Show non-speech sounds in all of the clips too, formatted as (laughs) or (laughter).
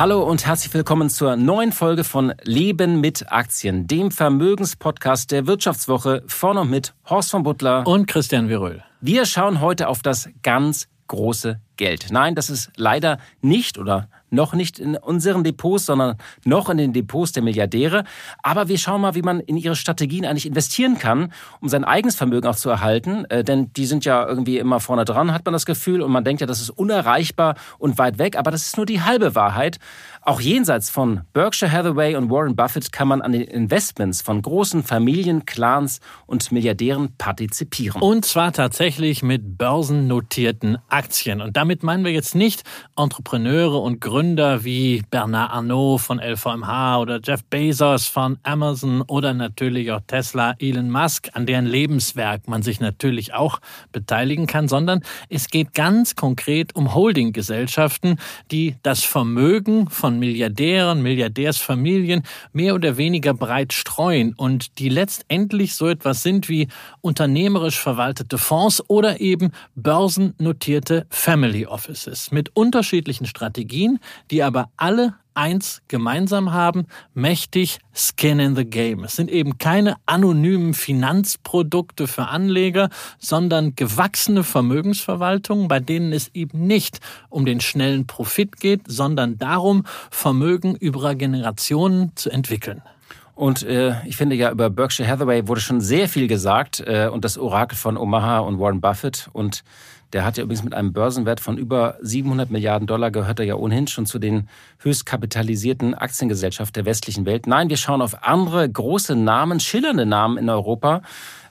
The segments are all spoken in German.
Hallo und herzlich willkommen zur neuen Folge von Leben mit Aktien, dem Vermögenspodcast der Wirtschaftswoche von und mit Horst von Butler und Christian Viröl. Wir schauen heute auf das ganz große Geld. Nein, das ist leider nicht oder noch nicht in unseren Depots, sondern noch in den Depots der Milliardäre. Aber wir schauen mal, wie man in ihre Strategien eigentlich investieren kann, um sein eigenes Vermögen auch zu erhalten. Äh, denn die sind ja irgendwie immer vorne dran, hat man das Gefühl. Und man denkt ja, das ist unerreichbar und weit weg. Aber das ist nur die halbe Wahrheit. Auch jenseits von Berkshire Hathaway und Warren Buffett kann man an den Investments von großen Familien, Clans und Milliardären partizipieren. Und zwar tatsächlich mit börsennotierten Aktien. Und damit meinen wir jetzt nicht Entrepreneure und Gründer wie Bernard Arnault von LVMH oder Jeff Bezos von Amazon oder natürlich auch Tesla, Elon Musk, an deren Lebenswerk man sich natürlich auch beteiligen kann, sondern es geht ganz konkret um Holdinggesellschaften, die das Vermögen von Milliardären, Milliardärsfamilien mehr oder weniger breit streuen und die letztendlich so etwas sind wie unternehmerisch verwaltete Fonds oder eben börsennotierte Family Family Offices mit unterschiedlichen Strategien, die aber alle eins gemeinsam haben, mächtig Skin in the Game. Es sind eben keine anonymen Finanzprodukte für Anleger, sondern gewachsene Vermögensverwaltungen, bei denen es eben nicht um den schnellen Profit geht, sondern darum, Vermögen über Generationen zu entwickeln. Und äh, ich finde ja, über Berkshire Hathaway wurde schon sehr viel gesagt äh, und das Orakel von Omaha und Warren Buffett und der hat ja übrigens mit einem Börsenwert von über 700 Milliarden Dollar gehört er ja ohnehin schon zu den höchst kapitalisierten Aktiengesellschaften der westlichen Welt. Nein, wir schauen auf andere große Namen, schillernde Namen in Europa.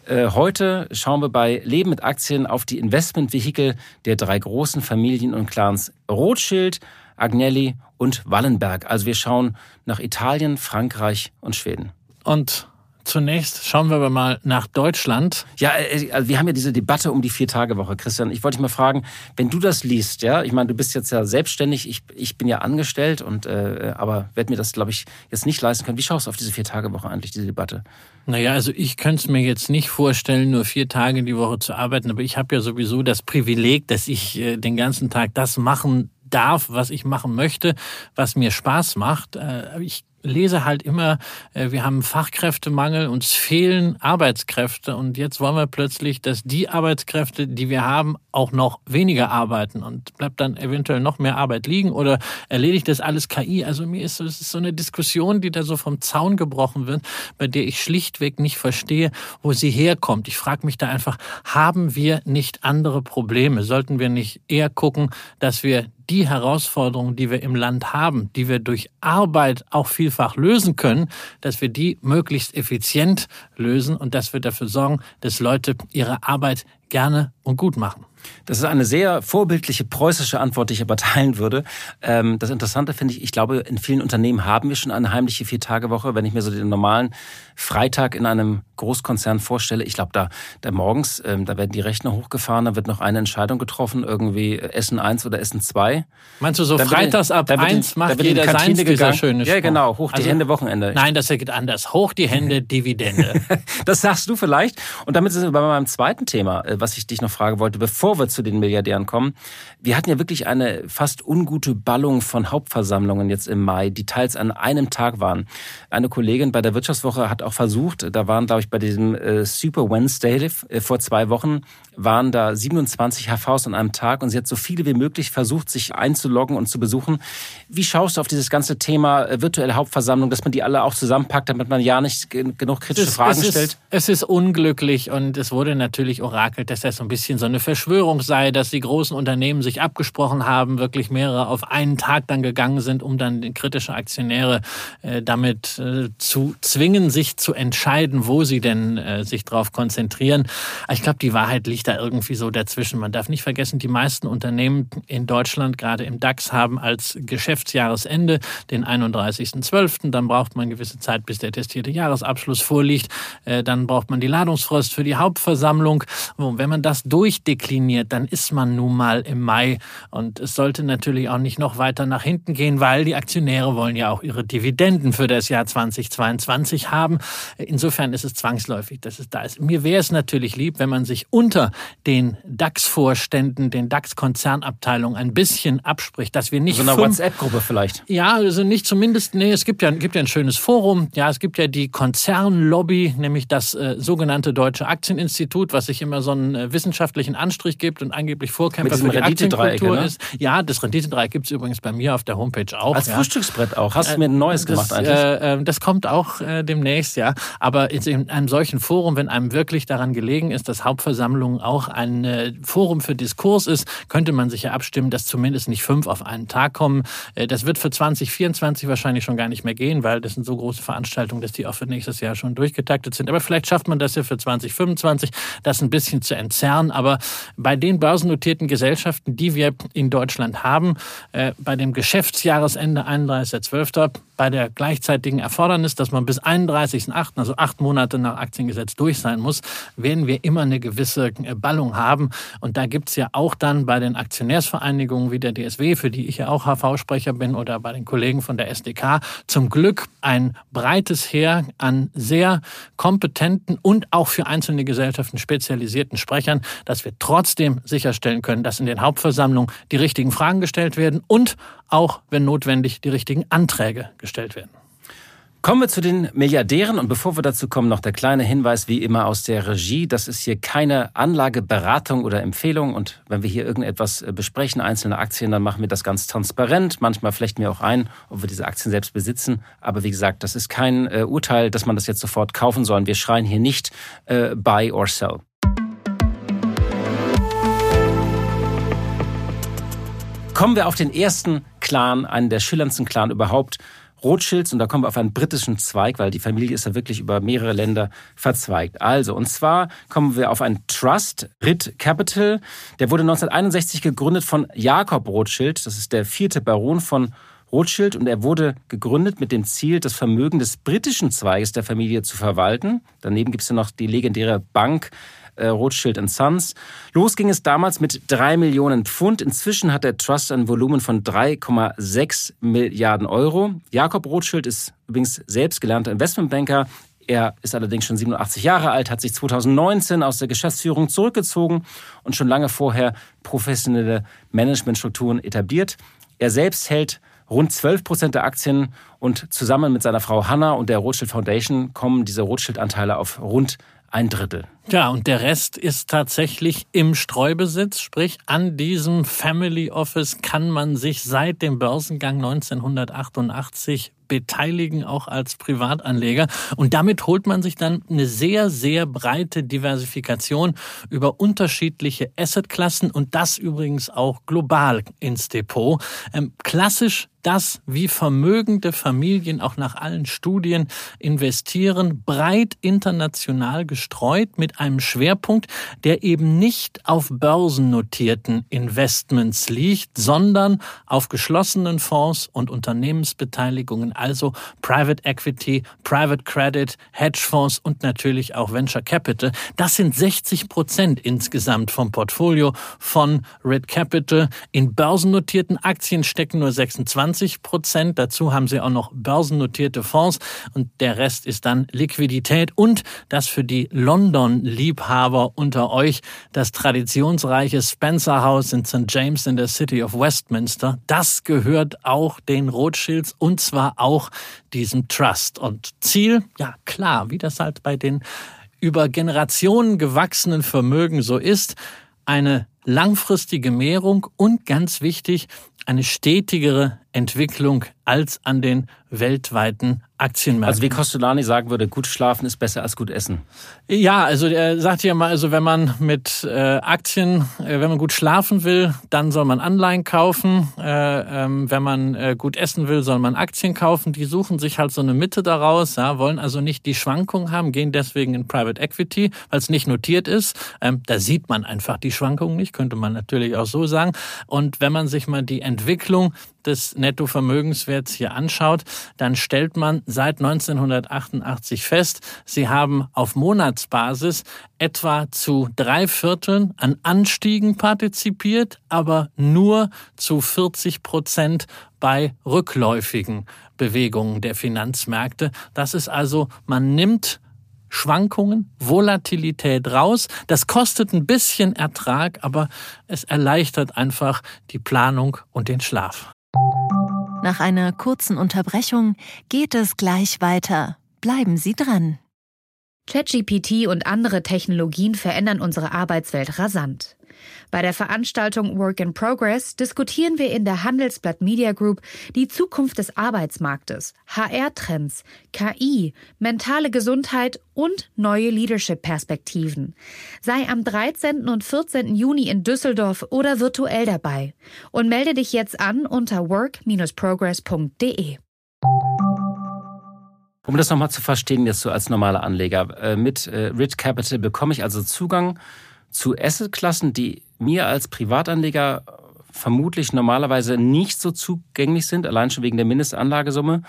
Äh, heute schauen wir bei Leben mit Aktien auf die Investmentvehikel der drei großen Familien und Clans Rothschild, Agnelli und Wallenberg. Also wir schauen nach Italien, Frankreich und Schweden. Und Zunächst schauen wir aber mal nach Deutschland. Ja, äh, also wir haben ja diese Debatte um die Vier-Tage-Woche, Christian. Ich wollte dich mal fragen, wenn du das liest, ja, ich meine, du bist jetzt ja selbstständig, ich, ich bin ja angestellt und äh, aber werde mir das, glaube ich, jetzt nicht leisten können. Wie schaust du auf diese Vier-Tage-Woche eigentlich, diese Debatte? Naja, also ich könnte es mir jetzt nicht vorstellen, nur vier Tage die Woche zu arbeiten, aber ich habe ja sowieso das Privileg, dass ich äh, den ganzen Tag das machen darf, was ich machen möchte, was mir Spaß macht. Äh, ich lese halt immer, äh, wir haben Fachkräftemangel, uns fehlen Arbeitskräfte und jetzt wollen wir plötzlich, dass die Arbeitskräfte, die wir haben, auch noch weniger arbeiten und bleibt dann eventuell noch mehr Arbeit liegen oder erledigt das alles KI. Also mir ist es ist so eine Diskussion, die da so vom Zaun gebrochen wird, bei der ich schlichtweg nicht verstehe, wo sie herkommt. Ich frage mich da einfach, haben wir nicht andere Probleme? Sollten wir nicht eher gucken, dass wir die Herausforderungen, die wir im Land haben, die wir durch Arbeit auch vielfach lösen können, dass wir die möglichst effizient lösen und dass wir dafür sorgen, dass Leute ihre Arbeit gerne und gut machen. Das ist eine sehr vorbildliche preußische Antwort, die ich aber teilen würde. Ähm, das Interessante finde ich, ich glaube, in vielen Unternehmen haben wir schon eine heimliche Vier-Tage-Woche. Wenn ich mir so den normalen Freitag in einem Großkonzern vorstelle, ich glaube, da, da morgens, ähm, da werden die Rechner hochgefahren, da wird noch eine Entscheidung getroffen, irgendwie Essen 1 oder Essen 2. Meinst du so freitags ab 1 macht jeder seins, dieser schöne Spruch. Ja, genau, hoch die also, Hände Wochenende. Nein, das geht anders. Hoch die Hände Dividende. (laughs) (laughs) das sagst du vielleicht. Und damit sind wir bei meinem zweiten Thema, äh, was ich dich noch fragen wollte, bevor wir zu den Milliardären kommen. Wir hatten ja wirklich eine fast ungute Ballung von Hauptversammlungen jetzt im Mai, die teils an einem Tag waren. Eine Kollegin bei der Wirtschaftswoche hat auch versucht, da waren, glaube ich, bei diesem äh, Super Wednesday äh, vor zwei Wochen, waren da 27 HVs an einem Tag und sie hat so viele wie möglich versucht, sich einzuloggen und zu besuchen. Wie schaust du auf dieses ganze Thema äh, virtuelle Hauptversammlung, dass man die alle auch zusammenpackt, damit man ja nicht genug kritische ist, Fragen es stellt? Ist, es ist unglücklich und es wurde natürlich orakelt dass das so ein bisschen so eine Verschwörung sei, dass die großen Unternehmen sich abgesprochen haben, wirklich mehrere auf einen Tag dann gegangen sind, um dann kritische Aktionäre äh, damit äh, zu zwingen, sich zu entscheiden, wo sie denn äh, sich drauf konzentrieren. Ich glaube, die Wahrheit liegt da irgendwie so dazwischen. Man darf nicht vergessen, die meisten Unternehmen in Deutschland, gerade im DAX, haben als Geschäftsjahresende den 31.12. Dann braucht man gewisse Zeit, bis der testierte Jahresabschluss vorliegt. Äh, dann braucht man die Ladungsfrist für die Hauptversammlung. Und wenn man das durchdekliniert, dann ist man nun mal im Mai. Und es sollte natürlich auch nicht noch weiter nach hinten gehen, weil die Aktionäre wollen ja auch ihre Dividenden für das Jahr 2022 haben. Insofern ist es zwangsläufig, dass es da ist. Mir wäre es natürlich lieb, wenn man sich unter den DAX-Vorständen, den DAX-Konzernabteilungen ein bisschen abspricht, dass wir nicht so eine WhatsApp-Gruppe vielleicht. Ja, also nicht zumindest. Nee, es gibt ja gibt ja ein schönes Forum. Ja, es gibt ja die Konzernlobby, nämlich das äh, sogenannte Deutsche Aktieninstitut, was sich immer so einen äh, wissenschaftlichen Anstrich gibt und angeblich Vorkämpfer für die Aktienkultur ne? ist. Ja, das Renditedreieck gibt es übrigens bei mir auf der Homepage auch. Als ja. Frühstücksbrett auch. Hast du mir ein neues das, gemacht eigentlich? Äh, äh, das kommt auch äh, demnächst, ja. Aber in einem solchen Forum, wenn einem wirklich daran gelegen ist, dass Auch ein äh, Forum für Diskurs ist, könnte man sich ja abstimmen, dass zumindest nicht fünf auf einen Tag kommen. Äh, das wird für 2024 wahrscheinlich schon gar nicht mehr gehen, weil das sind so große Veranstaltungen, dass die auch für nächstes Jahr schon durchgetaktet sind. Aber vielleicht schafft man das ja für 2025, das ein bisschen zu entzerren. Aber bei den börsennotierten Gesellschaften, die wir in Deutschland haben, äh, bei dem Geschäftsjahresende 31.12., bei der gleichzeitigen Erfordernis, dass man bis 31.08., also acht Monate nach Aktiengesetz durch sein muss, werden wir immer eine gewisse äh, Ballung haben. Und da gibt's ja auch dann bei den Aktionärsvereinigungen wie der DSW, für die ich ja auch HV-Sprecher bin, oder bei den Kollegen von der SDK, zum Glück ein breites Heer an sehr kompetenten und auch für einzelne Gesellschaften spezialisierten Sprechern, dass wir trotzdem sicherstellen können, dass in den Hauptversammlungen die richtigen Fragen gestellt werden und auch, wenn notwendig, die richtigen Anträge gestellt werden. Kommen wir zu den Milliardären und bevor wir dazu kommen, noch der kleine Hinweis wie immer aus der Regie. Das ist hier keine Anlageberatung oder Empfehlung und wenn wir hier irgendetwas äh, besprechen, einzelne Aktien, dann machen wir das ganz transparent. Manchmal flechten wir auch ein, ob wir diese Aktien selbst besitzen. Aber wie gesagt, das ist kein äh, Urteil, dass man das jetzt sofort kaufen soll. Wir schreien hier nicht äh, buy or sell. Kommen wir auf den ersten Clan, einen der schillerndsten Clan überhaupt. Rothschilds und da kommen wir auf einen britischen Zweig, weil die Familie ist ja wirklich über mehrere Länder verzweigt. Also, und zwar kommen wir auf einen Trust, Ritt Capital. Der wurde 1961 gegründet von Jakob Rothschild. Das ist der vierte Baron von Rothschild und er wurde gegründet mit dem Ziel, das Vermögen des britischen Zweiges der Familie zu verwalten. Daneben gibt es ja noch die legendäre Bank äh, Rothschild Sons. Los ging es damals mit drei Millionen Pfund. Inzwischen hat der Trust ein Volumen von 3,6 Milliarden Euro. Jakob Rothschild ist übrigens selbst gelernter Investmentbanker. Er ist allerdings schon 87 Jahre alt, hat sich 2019 aus der Geschäftsführung zurückgezogen und schon lange vorher professionelle Managementstrukturen etabliert. Er selbst hält rund 12 Prozent der Aktien und zusammen mit seiner Frau Hanna und der Rothschild Foundation kommen diese Rothschild-Anteile auf rund ein Drittel. Ja, und der Rest ist tatsächlich im Streubesitz, sprich an diesem Family Office kann man sich seit dem Börsengang 1988 beteiligen, auch als Privatanleger. Und damit holt man sich dann eine sehr, sehr breite Diversifikation über unterschiedliche Assetklassen und das übrigens auch global ins Depot. Ähm, klassisch das, wie vermögende Familien auch nach allen Studien investieren, breit international gestreut mit einem Schwerpunkt, der eben nicht auf börsennotierten Investments liegt, sondern auf geschlossenen Fonds und Unternehmensbeteiligungen also Private Equity, Private Credit, Hedgefonds und natürlich auch Venture Capital. Das sind 60 Prozent insgesamt vom Portfolio von Red Capital. In börsennotierten Aktien stecken nur 26 Prozent. Dazu haben sie auch noch börsennotierte Fonds und der Rest ist dann Liquidität und das für die London-Liebhaber unter euch das traditionsreiche Spencer House in St. James in der City of Westminster. Das gehört auch den Rothschilds und zwar auch auch diesem Trust. Und Ziel, ja klar, wie das halt bei den über Generationen gewachsenen Vermögen so ist, eine langfristige Mehrung und ganz wichtig, eine stetigere Entwicklung als an den weltweiten Aktienmärkten. Also wie Costolani sagen würde, gut schlafen ist besser als gut essen. Ja, also er sagt ja mal, also wenn man mit äh, Aktien, äh, wenn man gut schlafen will, dann soll man Anleihen kaufen. Äh, ähm, wenn man äh, gut essen will, soll man Aktien kaufen. Die suchen sich halt so eine Mitte daraus, ja, wollen also nicht die Schwankungen haben, gehen deswegen in Private Equity, weil es nicht notiert ist. Ähm, da sieht man einfach die Schwankungen nicht, könnte man natürlich auch so sagen. Und wenn man sich mal die Entwicklung des Nettovermögenswerts hier anschaut, dann stellt man seit 1988 fest, sie haben auf Monatsbasis etwa zu drei Vierteln an Anstiegen partizipiert, aber nur zu 40 Prozent bei rückläufigen Bewegungen der Finanzmärkte. Das ist also, man nimmt Schwankungen, Volatilität raus. Das kostet ein bisschen Ertrag, aber es erleichtert einfach die Planung und den Schlaf. Nach einer kurzen Unterbrechung geht es gleich weiter. Bleiben Sie dran. ChatGPT und andere Technologien verändern unsere Arbeitswelt rasant. Bei der Veranstaltung Work in Progress diskutieren wir in der Handelsblatt Media Group die Zukunft des Arbeitsmarktes, HR-Trends, KI, mentale Gesundheit und neue Leadership-Perspektiven. Sei am 13. und 14. Juni in Düsseldorf oder virtuell dabei und melde dich jetzt an unter work-progress.de. Um das nochmal zu verstehen, jetzt so als normaler Anleger, äh, mit äh, Rich Capital bekomme ich also Zugang zu Assetklassen, die mir als Privatanleger vermutlich normalerweise nicht so zugänglich sind, allein schon wegen der Mindestanlagesumme.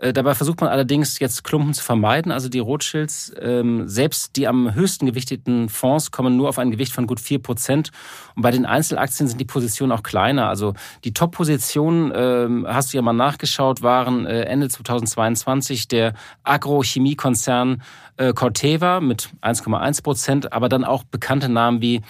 Äh, dabei versucht man allerdings jetzt Klumpen zu vermeiden. Also die Rothschilds, ähm, selbst die am höchsten gewichteten Fonds kommen nur auf ein Gewicht von gut vier Prozent. Und bei den Einzelaktien sind die Positionen auch kleiner. Also die Top-Positionen, ähm, hast du ja mal nachgeschaut, waren äh, Ende 2022 der Agrochemiekonzern äh, Corteva mit 1,1 Prozent, aber dann auch bekannte Namen wie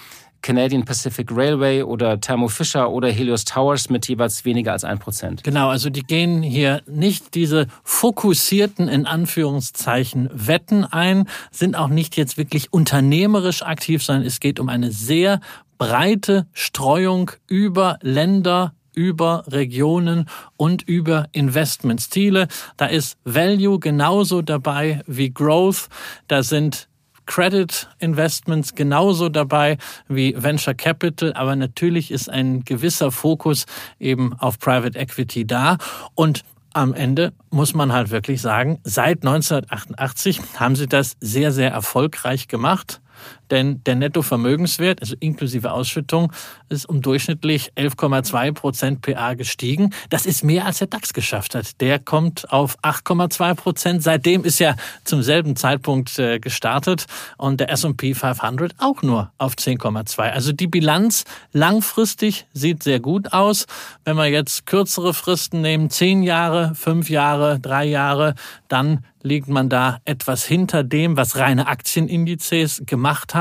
Canadian Pacific Railway oder Thermo Fisher oder Helios Towers mit jeweils weniger als ein Prozent. Genau, also die gehen hier nicht diese fokussierten, in Anführungszeichen, Wetten ein, sind auch nicht jetzt wirklich unternehmerisch aktiv, sondern es geht um eine sehr breite Streuung über Länder, über Regionen und über Investmentstile. Da ist Value genauso dabei wie Growth. Da sind Credit Investments genauso dabei wie Venture Capital, aber natürlich ist ein gewisser Fokus eben auf Private Equity da. Und am Ende muss man halt wirklich sagen, seit 1988 haben sie das sehr, sehr erfolgreich gemacht denn der Nettovermögenswert, also inklusive Ausschüttung, ist um durchschnittlich 11,2 Prozent PA gestiegen. Das ist mehr als der DAX geschafft hat. Der kommt auf 8,2 Prozent. Seitdem ist er zum selben Zeitpunkt äh, gestartet und der S&P 500 auch nur auf 10,2. Also die Bilanz langfristig sieht sehr gut aus. Wenn wir jetzt kürzere Fristen nehmen, zehn Jahre, fünf Jahre, drei Jahre, dann liegt man da etwas hinter dem, was reine Aktienindizes gemacht haben,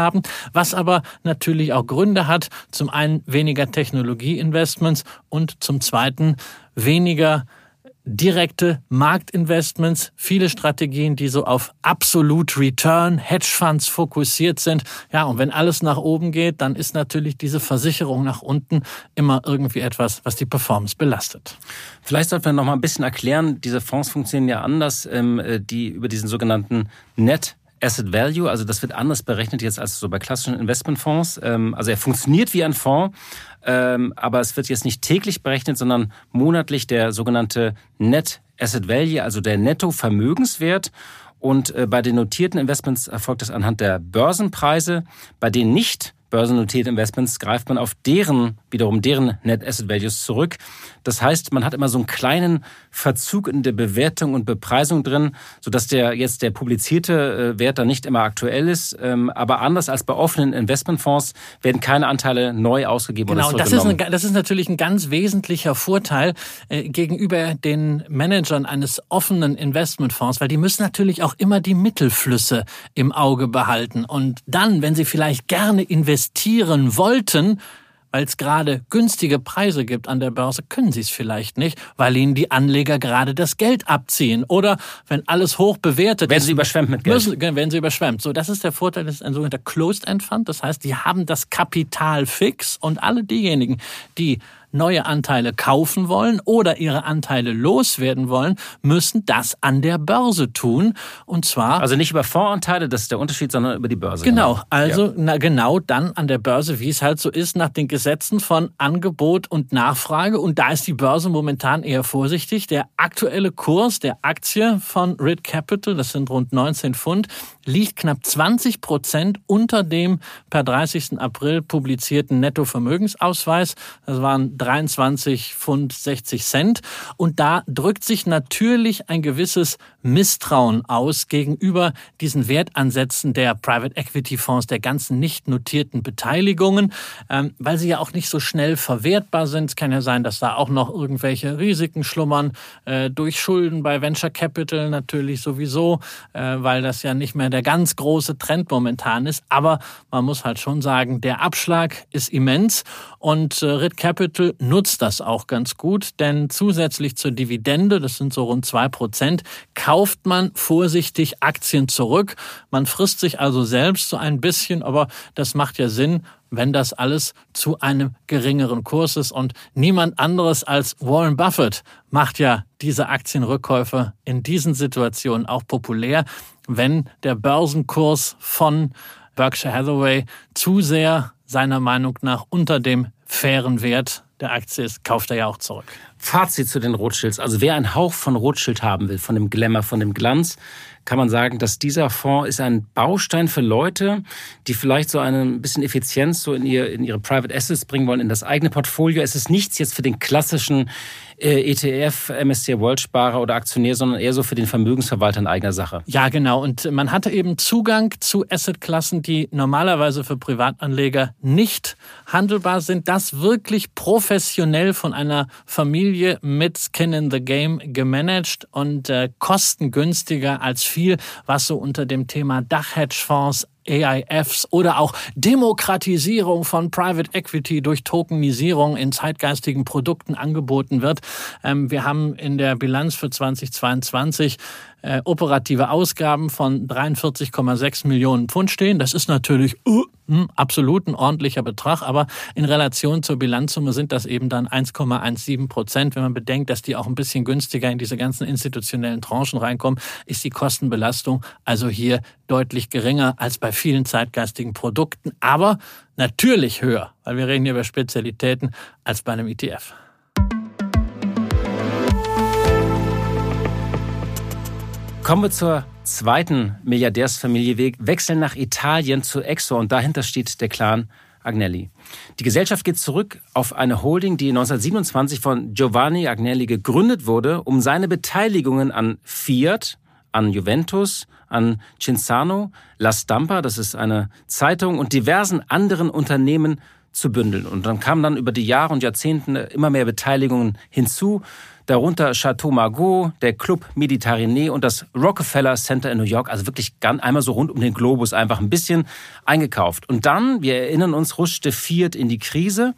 was aber natürlich auch Gründe hat. Zum einen weniger Technologieinvestments und zum zweiten weniger direkte Marktinvestments, viele Strategien, die so auf Absolute Return, Hedgefonds fokussiert sind. Ja, und wenn alles nach oben geht, dann ist natürlich diese Versicherung nach unten immer irgendwie etwas, was die Performance belastet. Vielleicht sollten wir noch mal ein bisschen erklären, diese Fonds funktionieren ja anders, ähm, äh, die über diesen sogenannten Net Asset Value, also das wird anders berechnet jetzt als so bei klassischen Investmentfonds. Ähm, also er funktioniert wie ein Fonds, ähm, aber es wird jetzt nicht täglich berechnet, sondern monatlich der sogenannte Net Asset Value, also der Nettovermögenswert. Und äh, bei den notierten Investments erfolgt das anhand der Börsenpreise, bei denen nicht börsennotierte Investments greift man auf deren, wiederum deren Net Asset Values zurück. Das heißt, man hat immer so einen kleinen Verzug in der Bewertung und Bepreisung drin, sodass der jetzt der publizierte äh, Wert dann nicht immer aktuell ist. Ähm, aber anders als bei offenen Investmentfonds werden keine Anteile neu ausgegeben genau, oder das ist, eine, das ist natürlich ein ganz wesentlicher Vorteil äh, gegenüber den Managern eines offenen Investmentfonds, weil die müssen natürlich auch immer die Mittelflüsse im Auge behalten. Und dann, wenn sie vielleicht gerne investieren, investieren wollten, weil es gerade günstige Preise gibt an der Börse, können sie es vielleicht nicht, weil ihnen die Anleger gerade das Geld abziehen. Oder wenn alles hoch bewertet werden sie überschwemmt mit Geld. Müssen, werden sie überschwemmt. So, das ist der Vorteil, das ist ein sogenannter Closed-End Fund. Das heißt, die haben das Kapital fix und alle diejenigen, die neue Anteile kaufen wollen oder ihre Anteile loswerden wollen, müssen das an der Börse tun. Und zwar. Also nicht über Fondsanteile, das ist der Unterschied, sondern über die Börse. Genau. Also ja. na, genau dann an der Börse, wie es halt so ist, nach den Gesetzen von Angebot und Nachfrage. Und da ist die Börse momentan eher vorsichtig. Der aktuelle Kurs der Aktie von Rid Capital, das sind rund 19 Pfund, liegt knapp 20 Prozent unter dem per 30. April publizierten Nettovermögensausweis. Das waren 23 Pfund 60 Cent. Und da drückt sich natürlich ein gewisses Misstrauen aus gegenüber diesen Wertansätzen der Private Equity Fonds, der ganzen nicht notierten Beteiligungen, ähm, weil sie ja auch nicht so schnell verwertbar sind. Es kann ja sein, dass da auch noch irgendwelche Risiken schlummern, äh, durch Schulden bei Venture Capital natürlich sowieso, äh, weil das ja nicht mehr der ganz große Trend momentan ist. Aber man muss halt schon sagen, der Abschlag ist immens und äh, Rit Nutzt das auch ganz gut, denn zusätzlich zur Dividende, das sind so rund zwei Prozent, kauft man vorsichtig Aktien zurück. Man frisst sich also selbst so ein bisschen, aber das macht ja Sinn, wenn das alles zu einem geringeren Kurs ist. Und niemand anderes als Warren Buffett macht ja diese Aktienrückkäufe in diesen Situationen auch populär, wenn der Börsenkurs von Berkshire Hathaway zu sehr seiner Meinung nach unter dem fairen Wert der Aktie ist, kauft er ja auch zurück. Fazit zu den Rothschilds. Also wer einen Hauch von Rothschild haben will, von dem Glamour, von dem Glanz, kann man sagen, dass dieser Fonds ist ein Baustein für Leute, die vielleicht so ein bisschen Effizienz so in, ihr, in ihre Private Assets bringen wollen, in das eigene Portfolio. Es ist nichts jetzt für den klassischen äh, ETF, MSCI World Sparer oder Aktionär, sondern eher so für den Vermögensverwalter in eigener Sache. Ja, genau. Und man hatte eben Zugang zu Assetklassen, die normalerweise für Privatanleger nicht handelbar sind. Das wirklich professionell von einer Familie mit Skin in the Game gemanagt und äh, kostengünstiger als viel, was so unter dem Thema Dachhedgefonds AIFs oder auch Demokratisierung von Private Equity durch Tokenisierung in zeitgeistigen Produkten angeboten wird. Ähm, wir haben in der Bilanz für 2022 äh, operative Ausgaben von 43,6 Millionen Pfund stehen. Das ist natürlich uh, absolut ein ordentlicher Betrag, aber in Relation zur Bilanzsumme sind das eben dann 1,17 Prozent. Wenn man bedenkt, dass die auch ein bisschen günstiger in diese ganzen institutionellen Tranchen reinkommen, ist die Kostenbelastung also hier deutlich geringer als bei vielen zeitgeistigen Produkten, aber natürlich höher, weil wir reden hier über Spezialitäten als bei einem ETF. Kommen wir zur zweiten Milliardärsfamilie. Wir wechseln nach Italien zu Exor und dahinter steht der Clan Agnelli. Die Gesellschaft geht zurück auf eine Holding, die 1927 von Giovanni Agnelli gegründet wurde, um seine Beteiligungen an Fiat, an Juventus, an Cinzano, La Stampa, das ist eine Zeitung, und diversen anderen Unternehmen zu bündeln. Und dann kamen dann über die Jahre und Jahrzehnte immer mehr Beteiligungen hinzu darunter Chateau Margaux, der Club Mediterranee und das Rockefeller Center in New York. Also wirklich ganz einmal so rund um den Globus einfach ein bisschen eingekauft. Und dann, wir erinnern uns, rutschte Fiat in die Krise.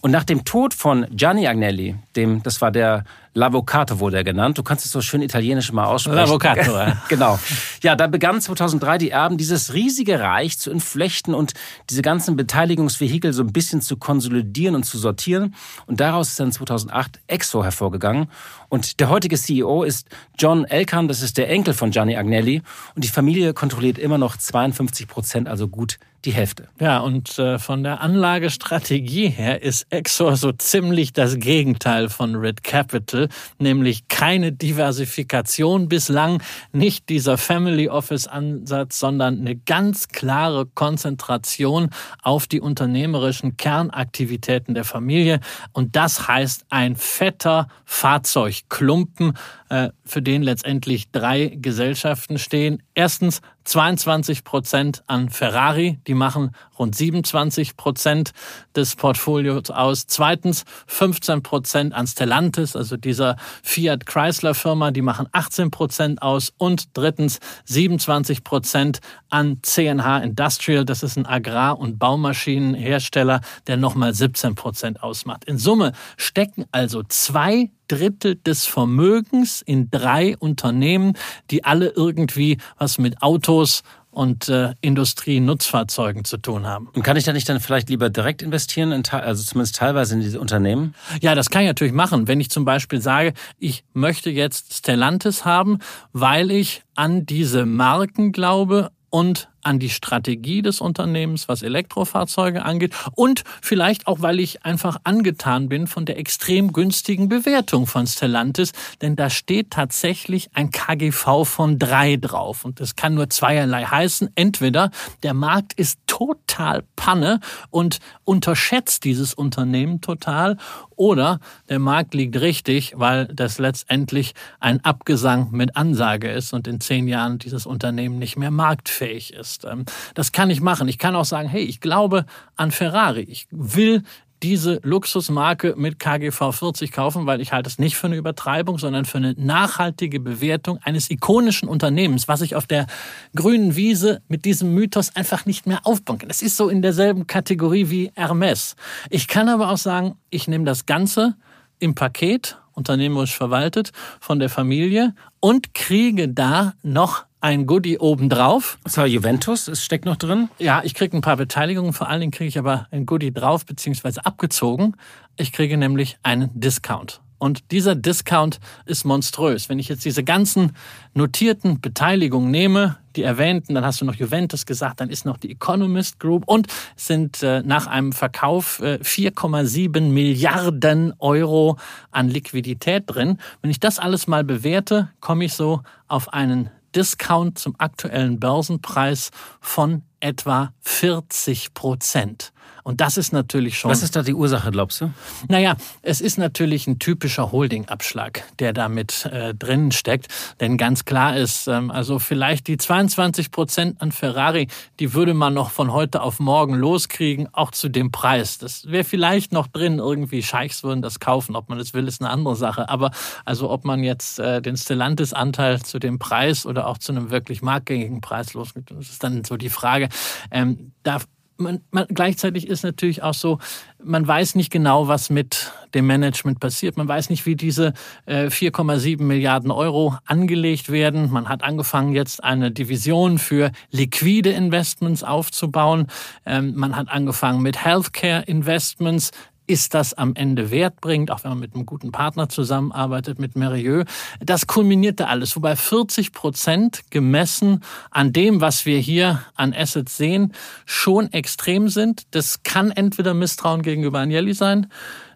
Und nach dem Tod von Gianni Agnelli, dem, das war der L'Avvocato wurde er genannt. Du kannst es so schön italienisch mal aussprechen. L'Avvocato, ja. (laughs) genau. Ja, da begann 2003 die Erben, dieses riesige Reich zu entflechten und diese ganzen Beteiligungsvehikel so ein bisschen zu konsolidieren und zu sortieren. Und daraus ist dann 2008 Exo hervorgegangen. Und der heutige CEO ist John Elkan, das ist der Enkel von Gianni Agnelli. Und die Familie kontrolliert immer noch 52 Prozent, also gut die Hälfte. Ja, und äh, von der Anlagestrategie her ist Exor so ziemlich das Gegenteil von Red Capital, nämlich keine Diversifikation bislang, nicht dieser Family Office Ansatz, sondern eine ganz klare Konzentration auf die unternehmerischen Kernaktivitäten der Familie. Und das heißt ein fetter Fahrzeugklumpen, äh, für den letztendlich drei Gesellschaften stehen. Erstens 22 Prozent an Ferrari, die machen rund 27 Prozent des Portfolios aus. Zweitens 15 Prozent an Stellantis, also dieser Fiat Chrysler Firma, die machen 18 Prozent aus. Und drittens 27 Prozent an CNH Industrial, das ist ein Agrar- und Baumaschinenhersteller, der nochmal 17 Prozent ausmacht. In Summe stecken also zwei Drittel des Vermögens in drei Unternehmen, die alle irgendwie was mit Autos und äh, Industrie-Nutzfahrzeugen zu tun haben. Und kann ich da nicht dann vielleicht lieber direkt investieren, in, also zumindest teilweise in diese Unternehmen? Ja, das kann ich natürlich machen. Wenn ich zum Beispiel sage, ich möchte jetzt Stellantis haben, weil ich an diese Marken glaube und an die Strategie des Unternehmens, was Elektrofahrzeuge angeht. Und vielleicht auch, weil ich einfach angetan bin von der extrem günstigen Bewertung von Stellantis, denn da steht tatsächlich ein KGV von drei drauf. Und das kann nur zweierlei heißen. Entweder der Markt ist total Panne und unterschätzt dieses Unternehmen total oder der Markt liegt richtig, weil das letztendlich ein Abgesang mit Ansage ist und in zehn Jahren dieses Unternehmen nicht mehr marktfähig ist. Ähm, das kann ich machen. Ich kann auch sagen, hey, ich glaube an Ferrari. Ich will diese Luxusmarke mit KGV 40 kaufen, weil ich halte es nicht für eine Übertreibung, sondern für eine nachhaltige Bewertung eines ikonischen Unternehmens, was ich auf der grünen Wiese mit diesem Mythos einfach nicht mehr aufbauen kann. Das ist so in derselben Kategorie wie Hermes. Ich kann aber auch sagen, ich nehme das Ganze im Paket, unternehmerisch verwaltet, von der Familie und kriege da noch ein Goodie obendrauf. Das war Juventus, es steckt noch drin? Ja, ich kriege ein paar Beteiligungen, vor allen Dingen kriege ich aber ein Goodie drauf, beziehungsweise abgezogen. Ich kriege nämlich einen Discount. Und dieser Discount ist monströs. Wenn ich jetzt diese ganzen notierten Beteiligungen nehme, die erwähnten, dann hast du noch Juventus gesagt, dann ist noch die Economist Group und sind äh, nach einem Verkauf äh, 4,7 Milliarden Euro an Liquidität drin. Wenn ich das alles mal bewerte, komme ich so auf einen Discount zum aktuellen Börsenpreis von etwa 40 Prozent. Und das ist natürlich schon. Was ist da die Ursache, glaubst du? Naja, es ist natürlich ein typischer Holding-Abschlag, der da mit äh, drinnen steckt. Denn ganz klar ist, ähm, also vielleicht die 22 Prozent an Ferrari, die würde man noch von heute auf morgen loskriegen, auch zu dem Preis. Das wäre vielleicht noch drin, irgendwie Scheichs würden das kaufen. Ob man das will, ist eine andere Sache. Aber also ob man jetzt äh, den Stellantis-Anteil zu dem Preis oder auch zu einem wirklich marktgängigen Preis loskriegt, das ist dann so die Frage. Ähm, da man, man, gleichzeitig ist natürlich auch so, man weiß nicht genau, was mit dem Management passiert. Man weiß nicht, wie diese äh, 4,7 Milliarden Euro angelegt werden. Man hat angefangen, jetzt eine Division für liquide Investments aufzubauen. Ähm, man hat angefangen mit Healthcare Investments ist das am Ende Wert bringt, auch wenn man mit einem guten Partner zusammenarbeitet, mit Merieux. Das kulminierte alles, wobei 40 Prozent gemessen an dem, was wir hier an Assets sehen, schon extrem sind. Das kann entweder Misstrauen gegenüber Agnelli sein,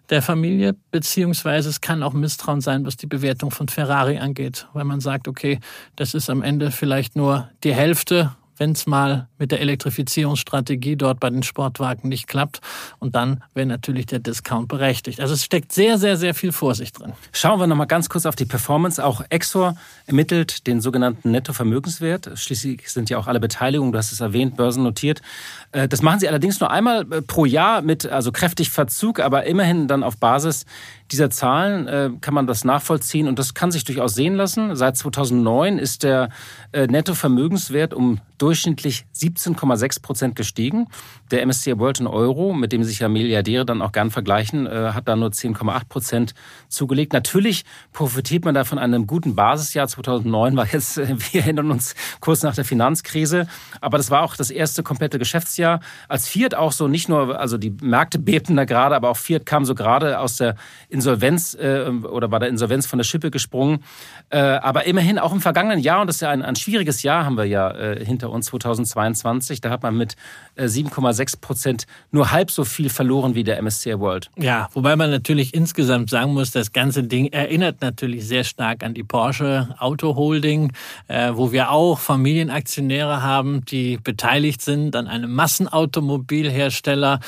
der Familie, beziehungsweise es kann auch Misstrauen sein, was die Bewertung von Ferrari angeht, weil man sagt, okay, das ist am Ende vielleicht nur die Hälfte wenn es mal mit der Elektrifizierungsstrategie dort bei den Sportwagen nicht klappt. Und dann wäre natürlich der Discount berechtigt. Also es steckt sehr, sehr, sehr viel Vorsicht drin. Schauen wir nochmal ganz kurz auf die Performance. Auch Exor ermittelt den sogenannten Nettovermögenswert. Schließlich sind ja auch alle Beteiligungen, du hast es erwähnt, börsennotiert. Äh, das machen sie allerdings nur einmal äh, pro Jahr mit also kräftig Verzug, aber immerhin dann auf Basis dieser Zahlen äh, kann man das nachvollziehen und das kann sich durchaus sehen lassen. Seit 2009 ist der Nettovermögenswert um durchschnittlich 17,6 Prozent gestiegen. Der MSCI World in Euro, mit dem sich ja Milliardäre dann auch gern vergleichen, hat da nur 10,8 Prozent zugelegt. Natürlich profitiert man da von einem guten Basisjahr. 2009 war jetzt, (laughs) wir erinnern uns, kurz nach der Finanzkrise. Aber das war auch das erste komplette Geschäftsjahr. Als Fiat auch so nicht nur, also die Märkte bebten da gerade, aber auch Fiat kam so gerade aus der Insolvenz äh, oder war der Insolvenz von der Schippe gesprungen. Äh, aber immerhin auch im vergangenen Jahr, und das ist ja ein, ein schwieriges Jahr, haben wir ja äh, hinter uns 2022, da hat man mit 7,6 Prozent nur halb so viel verloren wie der MSCI World. Ja, wobei man natürlich insgesamt sagen muss, das ganze Ding erinnert natürlich sehr stark an die Porsche Auto Holding, wo wir auch Familienaktionäre haben, die beteiligt sind an einem Massenautomobilhersteller,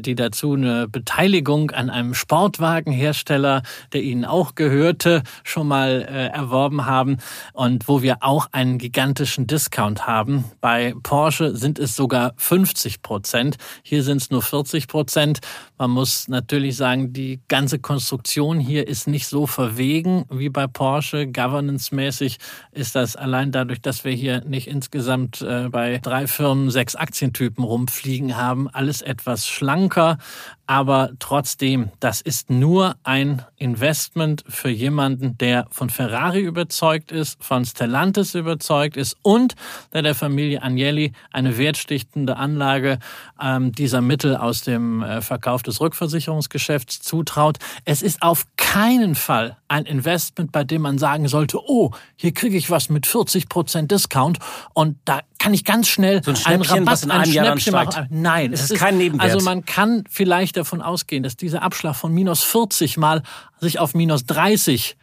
die dazu eine Beteiligung an einem Sportwagenhersteller Hersteller, der ihnen auch gehörte, schon mal äh, erworben haben und wo wir auch einen gigantischen Discount haben. Bei Porsche sind es sogar 50 Prozent. Hier sind es nur 40 Prozent. Man muss natürlich sagen, die ganze Konstruktion hier ist nicht so verwegen wie bei Porsche. Governance-mäßig ist das allein dadurch, dass wir hier nicht insgesamt äh, bei drei Firmen sechs Aktientypen rumfliegen haben, alles etwas schlanker. Aber trotzdem, das ist nur ein Investment für jemanden, der von Ferrari überzeugt ist, von Stellantis überzeugt ist und der der Familie Agnelli eine wertstichtende Anlage ähm, dieser Mittel aus dem äh, Verkauf des Rückversicherungsgeschäfts zutraut. Es ist auf keinen Fall ein Investment, bei dem man sagen sollte, oh, hier kriege ich was mit 40 Prozent Discount und da kann ich ganz schnell so ein einen Rabatt, in einem ein Jahr Schnäppchen machen. Nein, es, es ist kein Nebenwert. Also man kann vielleicht davon ausgehen, dass dieser Abschlag von minus 40 mal sich auf minus 30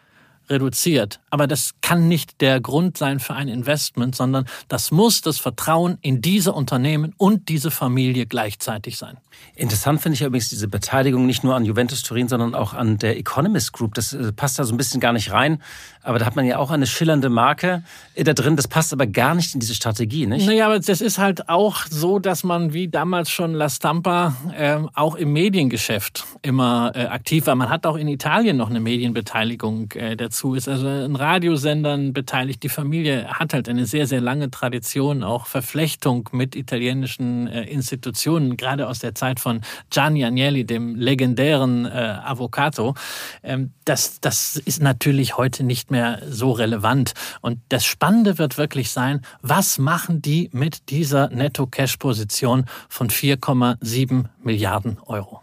reduziert. Aber das kann nicht der Grund sein für ein Investment, sondern das muss das Vertrauen in diese Unternehmen und diese Familie gleichzeitig sein. Interessant finde ich übrigens diese Beteiligung nicht nur an Juventus Turin, sondern auch an der Economist Group. Das äh, passt da so ein bisschen gar nicht rein. Aber da hat man ja auch eine schillernde Marke äh, da drin. Das passt aber gar nicht in diese Strategie, nicht? Naja, aber das ist halt auch so, dass man wie damals schon La Stampa äh, auch im Mediengeschäft immer äh, aktiv war. Man hat auch in Italien noch eine Medienbeteiligung äh, dazu. Ist also in Radiosendern beteiligt. Die Familie hat halt eine sehr, sehr lange Tradition, auch Verflechtung mit italienischen äh, Institutionen, gerade aus der Zeit von Gianni Agnelli, dem legendären äh, Avvocato. Ähm, das, das ist natürlich heute nicht mehr so relevant. Und das Spannende wird wirklich sein, was machen die mit dieser Netto-Cash-Position von 4,7 Milliarden Euro?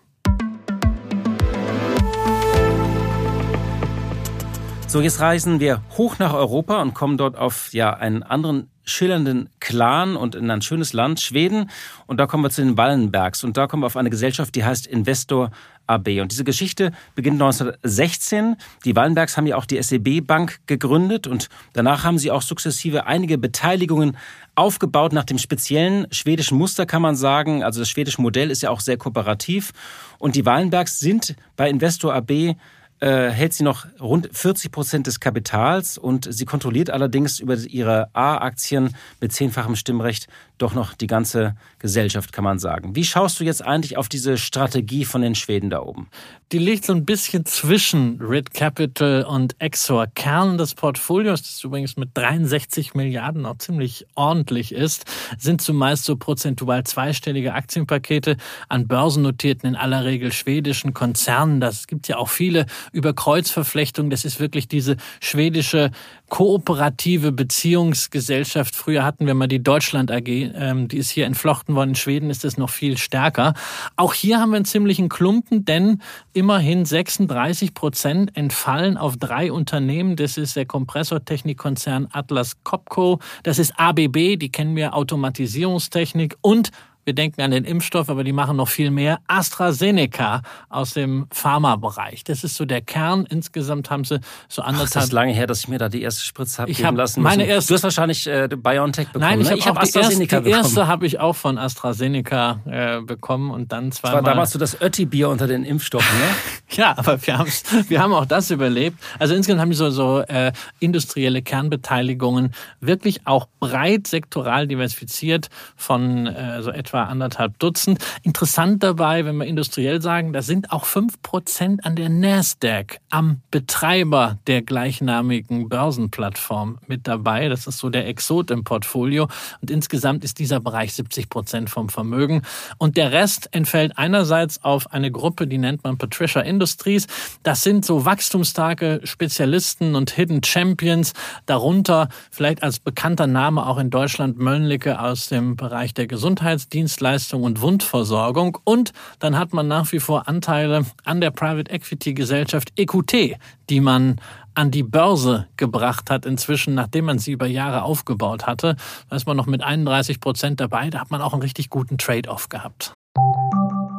So, jetzt reisen wir hoch nach Europa und kommen dort auf ja einen anderen schillernden Clan und in ein schönes Land, Schweden. Und da kommen wir zu den Wallenbergs. Und da kommen wir auf eine Gesellschaft, die heißt Investor AB. Und diese Geschichte beginnt 1916. Die Wallenbergs haben ja auch die SEB-Bank gegründet und danach haben sie auch sukzessive einige Beteiligungen aufgebaut nach dem speziellen schwedischen Muster, kann man sagen. Also das schwedische Modell ist ja auch sehr kooperativ. Und die Wallenbergs sind bei Investor AB äh, hält sie noch rund 40 Prozent des Kapitals und sie kontrolliert allerdings über ihre A-Aktien mit zehnfachem Stimmrecht doch noch die ganze Gesellschaft, kann man sagen. Wie schaust du jetzt eigentlich auf diese Strategie von den Schweden da oben? Die liegt so ein bisschen zwischen Red Capital und Exor. Kern des Portfolios, das übrigens mit 63 Milliarden auch ziemlich ordentlich ist, sind zumeist so prozentual zweistellige Aktienpakete an börsennotierten, in aller Regel schwedischen Konzernen. Das gibt ja auch viele über Kreuzverflechtungen. Das ist wirklich diese schwedische kooperative Beziehungsgesellschaft. Früher hatten wir mal die Deutschland AG, ähm, die ist hier entflochten worden. In Schweden ist es noch viel stärker. Auch hier haben wir einen ziemlichen Klumpen, denn immerhin 36 Prozent entfallen auf drei Unternehmen. Das ist der Kompressortechnikkonzern Atlas Copco, das ist ABB, die kennen wir Automatisierungstechnik und wir denken an den Impfstoff, aber die machen noch viel mehr. AstraZeneca aus dem Pharmabereich. Das ist so der Kern. Insgesamt haben sie so anderthalb. Ach, das ist lange her, dass ich mir da die erste Spritze habe geben hab lassen müssen. Meine erste, du hast wahrscheinlich äh, BioNTech bekommen. Nein, ich ne? habe hab AstraZeneca erste, die erste habe ich auch von AstraZeneca äh, bekommen und dann zweimal. Das war damals so das Ötti-Bier unter den Impfstoffen, ne? (laughs) ja, aber wir, wir haben auch das überlebt. Also insgesamt haben die so, so äh, industrielle Kernbeteiligungen wirklich auch breit sektoral diversifiziert von äh, so etwa etwa anderthalb Dutzend. Interessant dabei, wenn wir industriell sagen, da sind auch fünf Prozent an der Nasdaq, am Betreiber der gleichnamigen Börsenplattform mit dabei. Das ist so der Exot im Portfolio. Und insgesamt ist dieser Bereich 70 Prozent vom Vermögen. Und der Rest entfällt einerseits auf eine Gruppe, die nennt man Patricia Industries. Das sind so wachstumsstarke Spezialisten und Hidden Champions. Darunter vielleicht als bekannter Name auch in Deutschland Mölnlicke aus dem Bereich der Gesundheitsdienste. Dienstleistung und Wundversorgung. Und dann hat man nach wie vor Anteile an der Private Equity Gesellschaft EQT, die man an die Börse gebracht hat inzwischen, nachdem man sie über Jahre aufgebaut hatte. Da ist man noch mit 31 Prozent dabei. Da hat man auch einen richtig guten Trade-off gehabt.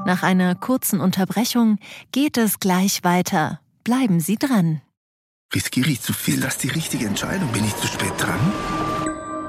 Nach einer kurzen Unterbrechung geht es gleich weiter. Bleiben Sie dran. Riskiere ich zu viel? Das ist die richtige Entscheidung. Bin ich zu spät dran?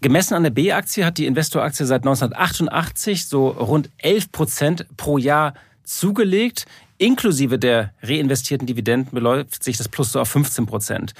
Gemessen an der B-Aktie hat die Investoraktie seit 1988 so rund 11 Prozent pro Jahr zugelegt. Inklusive der reinvestierten Dividenden beläuft sich das Plus so auf 15 Prozent.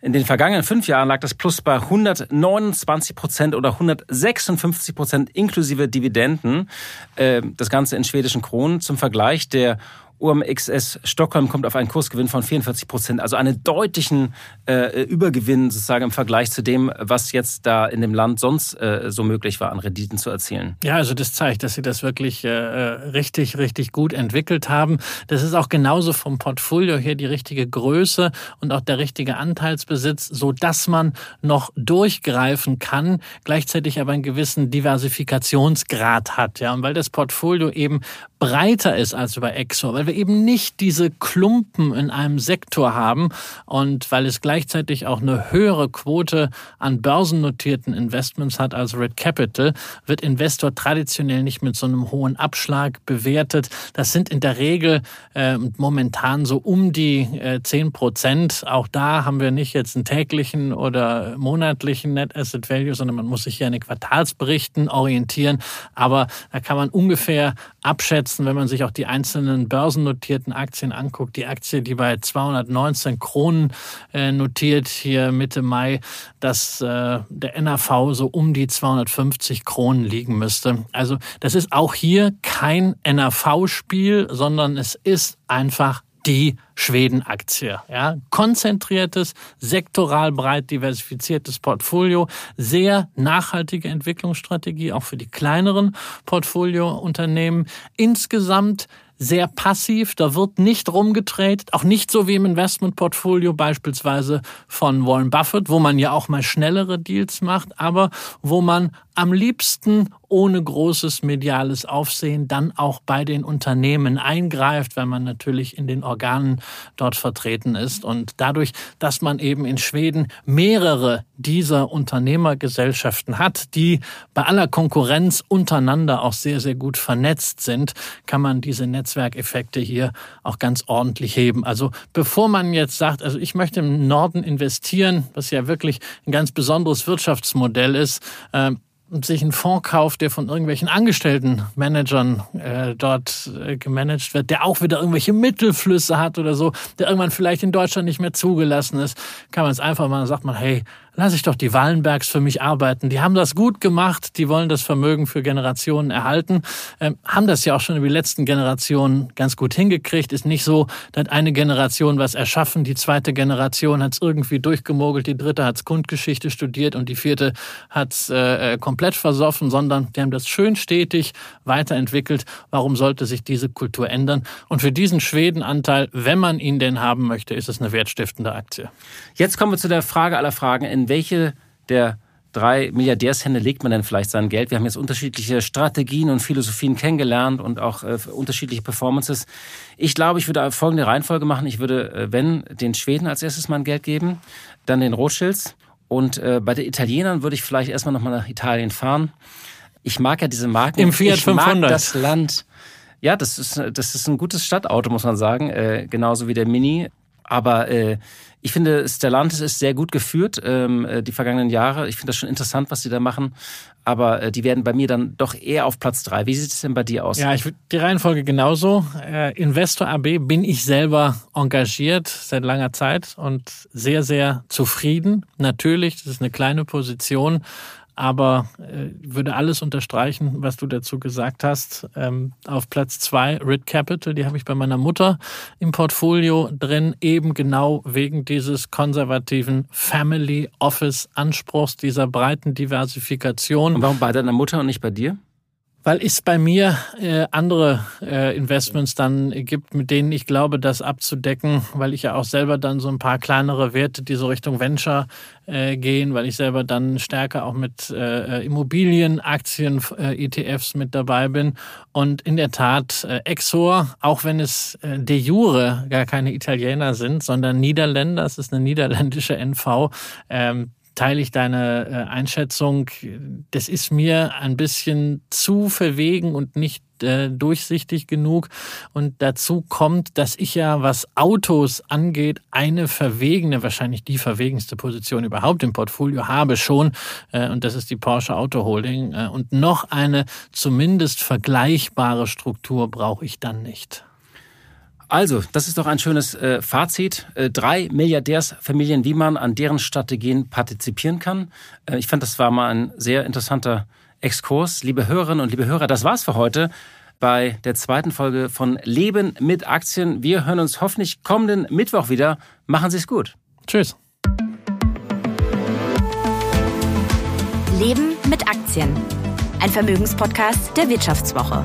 In den vergangenen fünf Jahren lag das Plus bei 129 Prozent oder 156 Prozent inklusive Dividenden. Äh, das Ganze in schwedischen Kronen. Zum Vergleich, der OMXS Stockholm kommt auf einen Kursgewinn von 44 Prozent, also einen deutlichen äh, Übergewinn sozusagen im Vergleich zu dem, was jetzt da in dem Land sonst äh, so möglich war, an Renditen zu erzielen. Ja, also das zeigt, dass Sie das wirklich äh, richtig, richtig gut entwickelt haben. Das ist auch genauso vom Portfolio her die richtige Größe und auch der richtige Anteilsbesitz, so dass man noch durchgreifen kann, gleichzeitig aber einen gewissen Diversifikationsgrad hat. Ja, und weil das Portfolio eben breiter ist als bei Exor, weil wir eben nicht diese Klumpen in einem Sektor haben und weil es gleichzeitig auch eine höhere Quote an börsennotierten Investments hat als Red Capital, wird Investor traditionell nicht mit so einem hohen Abschlag bewertet. Das sind in der Regel äh, momentan so um die äh, 10 Prozent. Auch da haben wir nicht jetzt einen täglichen oder monatlichen Net Asset Value, sondern man muss sich hier an den Quartalsberichten orientieren. Aber da kann man ungefähr abschätzen, wenn man sich auch die einzelnen börsennotierten Aktien anguckt. Die Aktie, die bei 219 Kronen äh, notiert, hier Mitte Mai, dass äh, der NAV so um die 250 Kronen liegen müsste. Also das ist auch hier kein NAV-Spiel, sondern es ist einfach die Schweden-Aktie. Ja, konzentriertes, sektoral breit diversifiziertes Portfolio, sehr nachhaltige Entwicklungsstrategie, auch für die kleineren Portfoliounternehmen. Insgesamt sehr passiv, da wird nicht rumgetradet, auch nicht so wie im Investmentportfolio beispielsweise von Warren Buffett, wo man ja auch mal schnellere Deals macht, aber wo man am liebsten ohne großes mediales Aufsehen dann auch bei den Unternehmen eingreift, weil man natürlich in den Organen dort vertreten ist. Und dadurch, dass man eben in Schweden mehrere dieser Unternehmergesellschaften hat, die bei aller Konkurrenz untereinander auch sehr, sehr gut vernetzt sind, kann man diese Netzwerkeffekte hier auch ganz ordentlich heben. Also bevor man jetzt sagt, also ich möchte im Norden investieren, was ja wirklich ein ganz besonderes Wirtschaftsmodell ist, äh, und sich einen Fonds kauft, der von irgendwelchen Angestellten Managern äh, dort äh, gemanagt wird, der auch wieder irgendwelche Mittelflüsse hat oder so, der irgendwann vielleicht in Deutschland nicht mehr zugelassen ist, kann man es einfach mal, sagt man, hey, lass ich doch die Wallenbergs für mich arbeiten. Die haben das gut gemacht, die wollen das Vermögen für Generationen erhalten, ähm, haben das ja auch schon über die letzten Generationen ganz gut hingekriegt. Ist nicht so, da hat eine Generation was erschaffen, die zweite Generation hat es irgendwie durchgemogelt, die dritte hat Kundgeschichte studiert und die vierte hat es äh, äh, komplett versoffen, sondern die haben das schön stetig weiterentwickelt. Warum sollte sich diese Kultur ändern? Und für diesen Schwedenanteil, wenn man ihn denn haben möchte, ist es eine wertstiftende Aktie. Jetzt kommen wir zu der Frage aller Fragen. In welche der drei Milliardärshände legt man denn vielleicht sein Geld? Wir haben jetzt unterschiedliche Strategien und Philosophien kennengelernt und auch äh, unterschiedliche Performances. Ich glaube, ich würde folgende Reihenfolge machen. Ich würde, äh, wenn, den Schweden als erstes mein Geld geben, dann den Rothschilds und äh, bei den Italienern würde ich vielleicht erstmal nochmal nach Italien fahren. Ich mag ja diese Marken. Im Fiat ich 500. mag das Land. Ja, das ist, das ist ein gutes Stadtauto, muss man sagen. Äh, genauso wie der Mini. Aber äh, ich finde, Stellantis ist sehr gut geführt, ähm, äh, die vergangenen Jahre. Ich finde das schon interessant, was sie da machen. Aber äh, die werden bei mir dann doch eher auf Platz drei. Wie sieht es denn bei dir aus? Ja, ich die Reihenfolge genauso. Äh, Investor AB bin ich selber engagiert seit langer Zeit und sehr, sehr zufrieden. Natürlich, das ist eine kleine Position, aber äh, würde alles unterstreichen, was du dazu gesagt hast. Ähm, auf Platz zwei Rid Capital, die habe ich bei meiner Mutter im Portfolio drin, eben genau wegen dieses konservativen Family Office Anspruchs, dieser breiten Diversifikation. Und warum bei deiner Mutter und nicht bei dir? Weil es bei mir äh, andere äh, Investments dann gibt, mit denen ich glaube, das abzudecken, weil ich ja auch selber dann so ein paar kleinere Werte, die so Richtung Venture äh, gehen, weil ich selber dann stärker auch mit äh, Immobilien, Aktien, äh, ETFs mit dabei bin. Und in der Tat, äh, Exor, auch wenn es äh, de jure gar keine Italiener sind, sondern Niederländer, es ist eine niederländische NV, ähm, teile ich deine äh, Einschätzung. Das ist mir ein bisschen zu verwegen und nicht äh, durchsichtig genug. Und dazu kommt, dass ich ja, was Autos angeht, eine verwegene, wahrscheinlich die verwegenste Position überhaupt im Portfolio habe schon. Äh, und das ist die Porsche Auto Holding. Äh, und noch eine zumindest vergleichbare Struktur brauche ich dann nicht. Also, das ist doch ein schönes äh, Fazit. Äh, drei Milliardärsfamilien, wie man an deren Strategien partizipieren kann. Äh, ich fand, das war mal ein sehr interessanter Exkurs. Liebe Hörerinnen und liebe Hörer, das war's für heute bei der zweiten Folge von Leben mit Aktien. Wir hören uns hoffentlich kommenden Mittwoch wieder. Machen Sie es gut. Tschüss. Leben mit Aktien. Ein Vermögenspodcast der Wirtschaftswoche.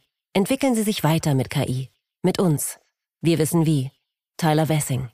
Entwickeln Sie sich weiter mit KI. Mit uns. Wir wissen wie. Tyler Wessing.